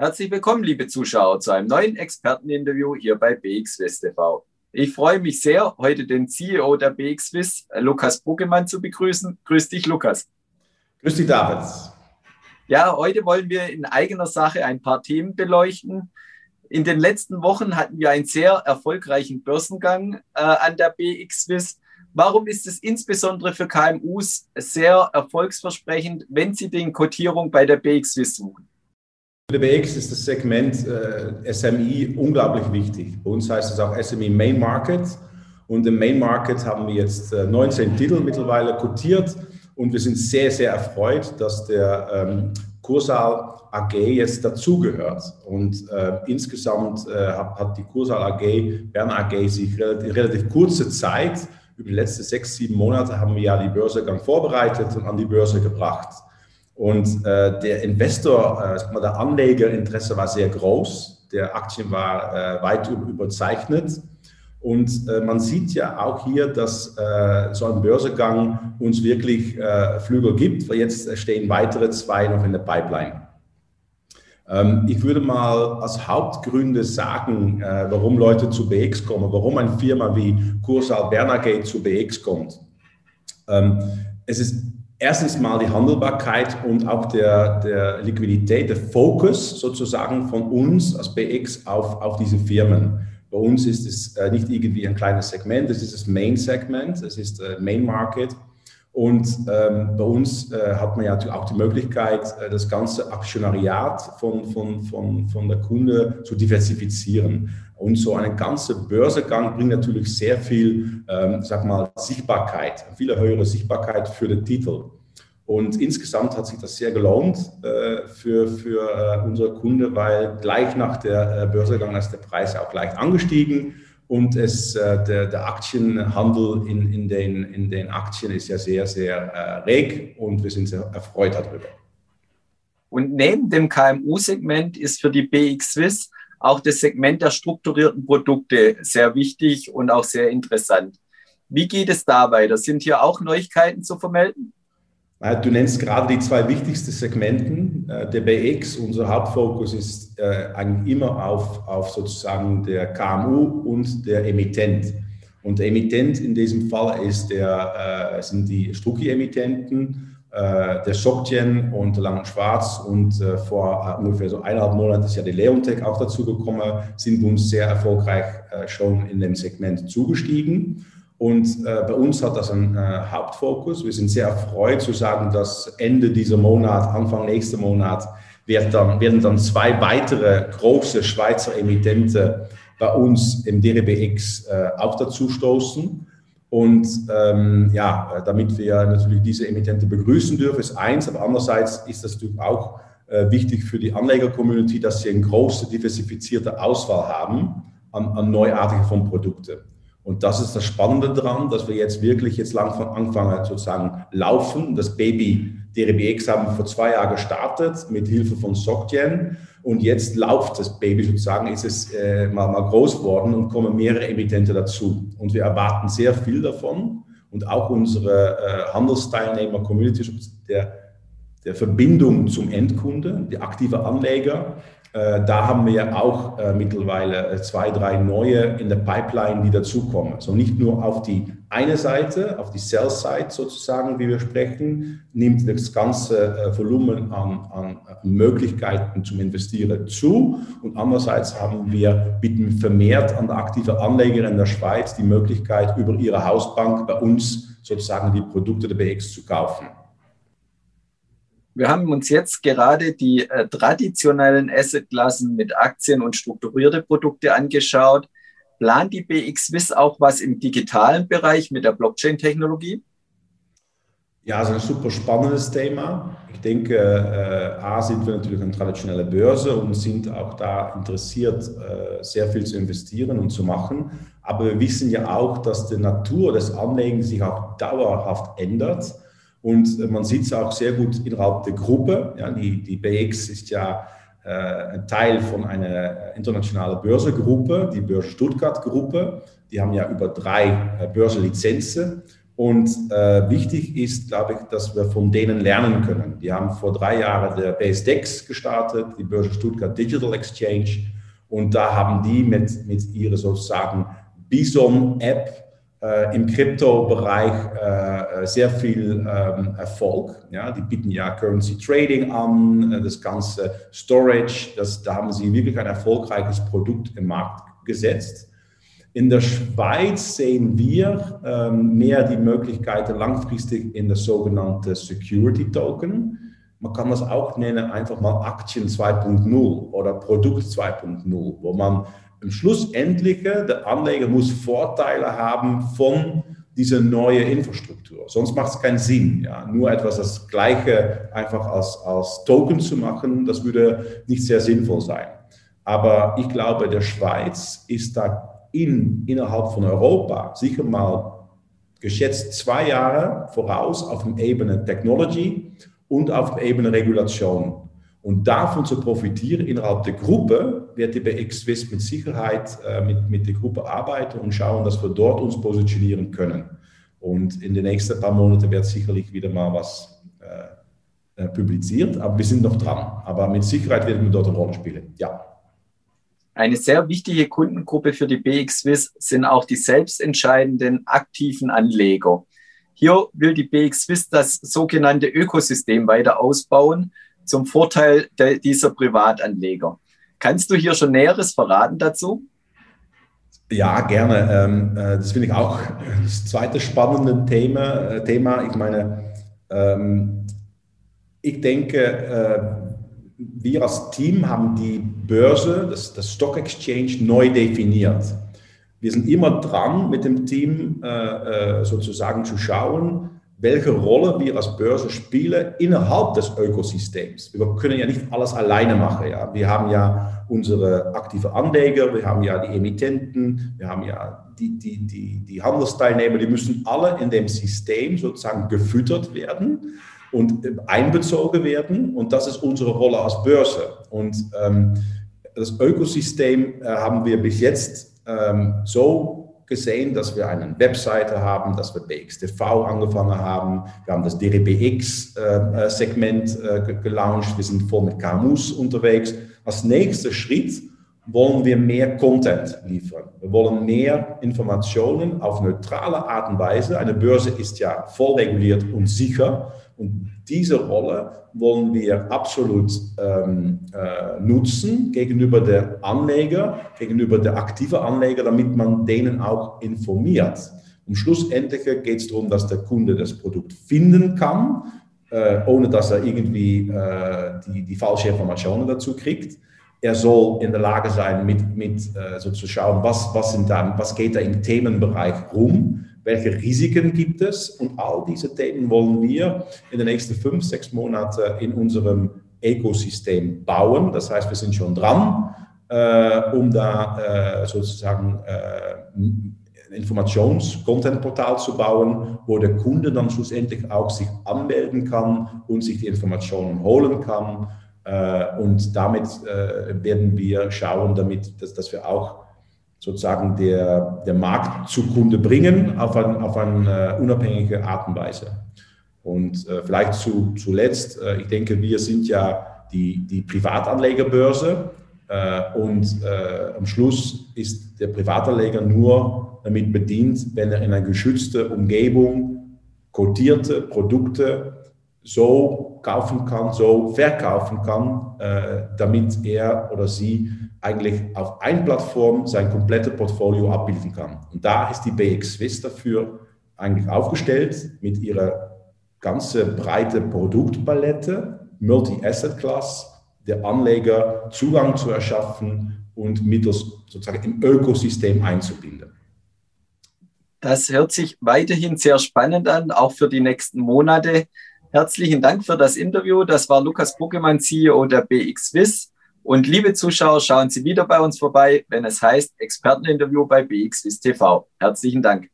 Herzlich willkommen, liebe Zuschauer, zu einem neuen Experteninterview hier bei BX West TV. Ich freue mich sehr, heute den CEO der BX Swiss, Lukas Buckemann, zu begrüßen. Grüß dich, Lukas. Grüß dich, David. Ja, heute wollen wir in eigener Sache ein paar Themen beleuchten. In den letzten Wochen hatten wir einen sehr erfolgreichen Börsengang äh, an der BX Swiss. Warum ist es insbesondere für KMUs sehr erfolgsversprechend, wenn sie den Kotierung bei der BX Swiss suchen? BX ist das Segment äh, SMI unglaublich wichtig. Bei uns heißt es auch SMI Main Market. Und im Main Market haben wir jetzt äh, 19 Titel mittlerweile kotiert. Und wir sind sehr, sehr erfreut, dass der ähm, Kursal AG jetzt dazugehört. Und äh, insgesamt äh, hat, hat, die Kursal AG, Bern AG, sich relativ, relativ kurze Zeit, über die letzten sechs, sieben Monate haben wir ja die Börsegang vorbereitet und an die Börse gebracht. Und äh, der Investor, äh, der Anlegerinteresse war sehr groß. Der Aktien war äh, weit überzeichnet. Und äh, man sieht ja auch hier, dass äh, so ein Börsegang uns wirklich äh, Flügel gibt, weil jetzt stehen weitere zwei noch in der Pipeline. Ähm, ich würde mal als Hauptgründe sagen, warum Leute zu BX kommen, warum eine Firma wie Kursal Bernagate zu BX kommt. Ähm, es ist erstens mal die Handelbarkeit und auch der, der Liquidität, der Fokus sozusagen von uns als BX auf, auf diese Firmen. Bei uns ist es äh, nicht irgendwie ein kleines Segment, es ist das Main-Segment, es ist äh, Main Market. Und ähm, bei uns äh, hat man ja auch die Möglichkeit, äh, das ganze Aktionariat von, von, von, von der Kunde zu diversifizieren. Und so ein ganzer Börsegang bringt natürlich sehr viel, ähm, sag mal, Sichtbarkeit, viel höhere Sichtbarkeit für den Titel. Und insgesamt hat sich das sehr gelohnt äh, für, für äh, unsere Kunde, weil gleich nach der äh, Börsegang ist der Preis auch leicht angestiegen und es, äh, der, der Aktienhandel in, in, den, in den Aktien ist ja sehr, sehr äh, reg und wir sind sehr erfreut darüber. Und neben dem KMU-Segment ist für die BX Swiss auch das Segment der strukturierten Produkte sehr wichtig und auch sehr interessant. Wie geht es da weiter? Sind hier auch Neuigkeiten zu vermelden? Du nennst gerade die zwei wichtigsten Segmenten. Äh, der BX, unser Hauptfokus ist äh, eigentlich immer auf, auf sozusagen der KMU und der Emittent. Und der Emittent in diesem Fall ist der, äh, sind die Strucki-Emittenten, der SocGen und der Lang und Schwarz. Und vor ungefähr so eineinhalb Monaten ist ja die Leontech auch dazu gekommen, sind uns sehr erfolgreich schon in dem Segment zugestiegen. Und äh, bei uns hat das einen äh, Hauptfokus. Wir sind sehr erfreut zu sagen, dass Ende dieser Monat, Anfang nächsten Monat, wird dann, werden dann zwei weitere große Schweizer Emittente bei uns im DRBX äh, auch dazu stoßen. Und ähm, ja, damit wir natürlich diese Emittente begrüßen dürfen, ist eins, aber andererseits ist das natürlich auch äh, wichtig für die Anleger-Community, dass sie eine große, diversifizierte Auswahl haben an, an neuartigen von Produkten. Und das ist das Spannende daran, dass wir jetzt wirklich jetzt langsam anfangen sozusagen laufen. Das Baby DRBX haben wir vor zwei Jahren gestartet mit Hilfe von SocGen. Und jetzt läuft das Baby sozusagen, ist es äh, mal, mal groß geworden und kommen mehrere Emittente dazu. Und wir erwarten sehr viel davon. Und auch unsere äh, Handelsteilnehmer, Community, der, der Verbindung zum Endkunde, die aktive Anleger, da haben wir auch äh, mittlerweile äh, zwei, drei neue in der Pipeline, die dazukommen. Also nicht nur auf die eine Seite, auf die Sell-Side sozusagen, wie wir sprechen, nimmt das ganze Volumen an, an, Möglichkeiten zum Investieren zu. Und andererseits haben wir bieten vermehrt an der aktiven Anleger in der Schweiz die Möglichkeit, über ihre Hausbank bei uns sozusagen die Produkte der BX zu kaufen. Wir haben uns jetzt gerade die äh, traditionellen Assetklassen mit Aktien und strukturierte Produkte angeschaut. Plant die BX Swiss auch was im digitalen Bereich mit der Blockchain-Technologie? Ja, das ist ein super spannendes Thema. Ich denke, äh, A sind wir natürlich eine traditionelle Börse und sind auch da interessiert, äh, sehr viel zu investieren und zu machen. Aber wir wissen ja auch, dass die Natur des Anlegens sich auch dauerhaft ändert. Und man sieht es auch sehr gut innerhalb der Gruppe. Ja, die, die BX ist ja äh, ein Teil von einer internationalen Börsegruppe, die Börse Stuttgart Gruppe. Die haben ja über drei äh, Börsenlizenzen. Und äh, wichtig ist, glaube ich, dass wir von denen lernen können. Die haben vor drei Jahren der BSDEX gestartet, die Börse Stuttgart Digital Exchange. Und da haben die mit, mit ihrer sozusagen Bison-App äh, im Krypto-Bereich äh, sehr viel ähm, Erfolg. Ja, die bieten ja Currency Trading an, äh, das ganze Storage. Das, da haben sie wirklich ein erfolgreiches Produkt im Markt gesetzt. In der Schweiz sehen wir ähm, mehr die Möglichkeiten langfristig in das sogenannte Security Token. Man kann das auch nennen, einfach mal Aktien 2.0 oder Produkt 2.0, wo man im Schlussendliche, der Anleger muss Vorteile haben von dieser neuen Infrastruktur. Sonst macht es keinen Sinn. Ja. Nur etwas das Gleiche einfach als, als Token zu machen, das würde nicht sehr sinnvoll sein. Aber ich glaube, der Schweiz ist da in, innerhalb von Europa sicher mal geschätzt zwei Jahre voraus auf der Ebene Technology und auf der Ebene Regulation. Und davon zu profitieren innerhalb der Gruppe, wird die BX Swiss mit Sicherheit äh, mit, mit der Gruppe arbeiten und schauen, dass wir dort uns positionieren können. Und in den nächsten paar Monaten wird sicherlich wieder mal was äh, äh publiziert, aber wir sind noch dran. Aber mit Sicherheit werden wir dort eine Rolle spielen. Ja. Eine sehr wichtige Kundengruppe für die BX Swiss sind auch die selbstentscheidenden aktiven Anleger. Hier will die BX Swiss das sogenannte Ökosystem weiter ausbauen zum Vorteil dieser Privatanleger. Kannst du hier schon Näheres verraten dazu? Ja, gerne. Ähm, äh, das finde ich auch das zweite spannende Thema. Äh, Thema. Ich meine, ähm, ich denke, äh, wir als Team haben die Börse, das, das Stock Exchange, neu definiert. Wir sind immer dran, mit dem Team sozusagen zu schauen, welche Rolle wir als Börse spielen innerhalb des Ökosystems. Wir können ja nicht alles alleine machen. Ja. Wir haben ja unsere aktive Anleger, wir haben ja die Emittenten, wir haben ja die, die, die, die Handelsteilnehmer, die müssen alle in dem System sozusagen gefüttert werden und einbezogen werden. Und das ist unsere Rolle als Börse. Und ähm, das Ökosystem äh, haben wir bis jetzt ähm, so gesehen, dass wir eine Webseite haben, dass wir BXTV angefangen haben. Wir haben das DRBX-Segment äh, äh, gelauncht. Wir sind voll mit KMUs unterwegs. Als nächster Schritt wollen wir mehr Content liefern. Wir wollen mehr Informationen auf neutrale Art und Weise. Eine Börse ist ja voll reguliert und sicher. Und diese Rolle wollen wir absolut ähm, äh, nutzen gegenüber der Anleger, gegenüber der aktiven Anleger, damit man denen auch informiert. Und schlussendlich geht es darum, dass der Kunde das Produkt finden kann, äh, ohne dass er irgendwie äh, die, die falsche Informationen dazu kriegt. Er soll in der Lage sein, mit, mit äh, so zu schauen, was, was, sind da, was geht da im Themenbereich rum welche Risiken gibt es? Und all diese Themen wollen wir in den nächsten fünf, sechs Monaten in unserem Ökosystem bauen. Das heißt, wir sind schon dran, äh, um da äh, sozusagen äh, Informations-Content-Portal zu bauen, wo der Kunde dann schlussendlich auch sich anmelden kann und sich die Informationen holen kann. Äh, und damit äh, werden wir schauen, damit, dass, dass wir auch sozusagen der, der Markt zu Kunde bringen auf, ein, auf eine äh, unabhängige Art und Weise. Und äh, vielleicht zu, zuletzt, äh, ich denke, wir sind ja die, die Privatanlegerbörse äh, und äh, am Schluss ist der Privatanleger nur damit bedient, wenn er in einer geschützten Umgebung kotierte Produkte so kaufen kann, so verkaufen kann, äh, damit er oder sie eigentlich auf einer Plattform sein komplettes Portfolio abbilden kann. Und da ist die BX Swiss dafür eigentlich aufgestellt mit ihrer ganzen breite Produktpalette, Multi-Asset-Class, der Anleger Zugang zu erschaffen und mittels sozusagen im Ökosystem einzubinden. Das hört sich weiterhin sehr spannend an, auch für die nächsten Monate. Herzlichen Dank für das Interview. Das war Lukas Buckemann, CEO der BX Swiss. Und liebe Zuschauer, schauen Sie wieder bei uns vorbei, wenn es heißt Experteninterview bei BXWIS TV. Herzlichen Dank.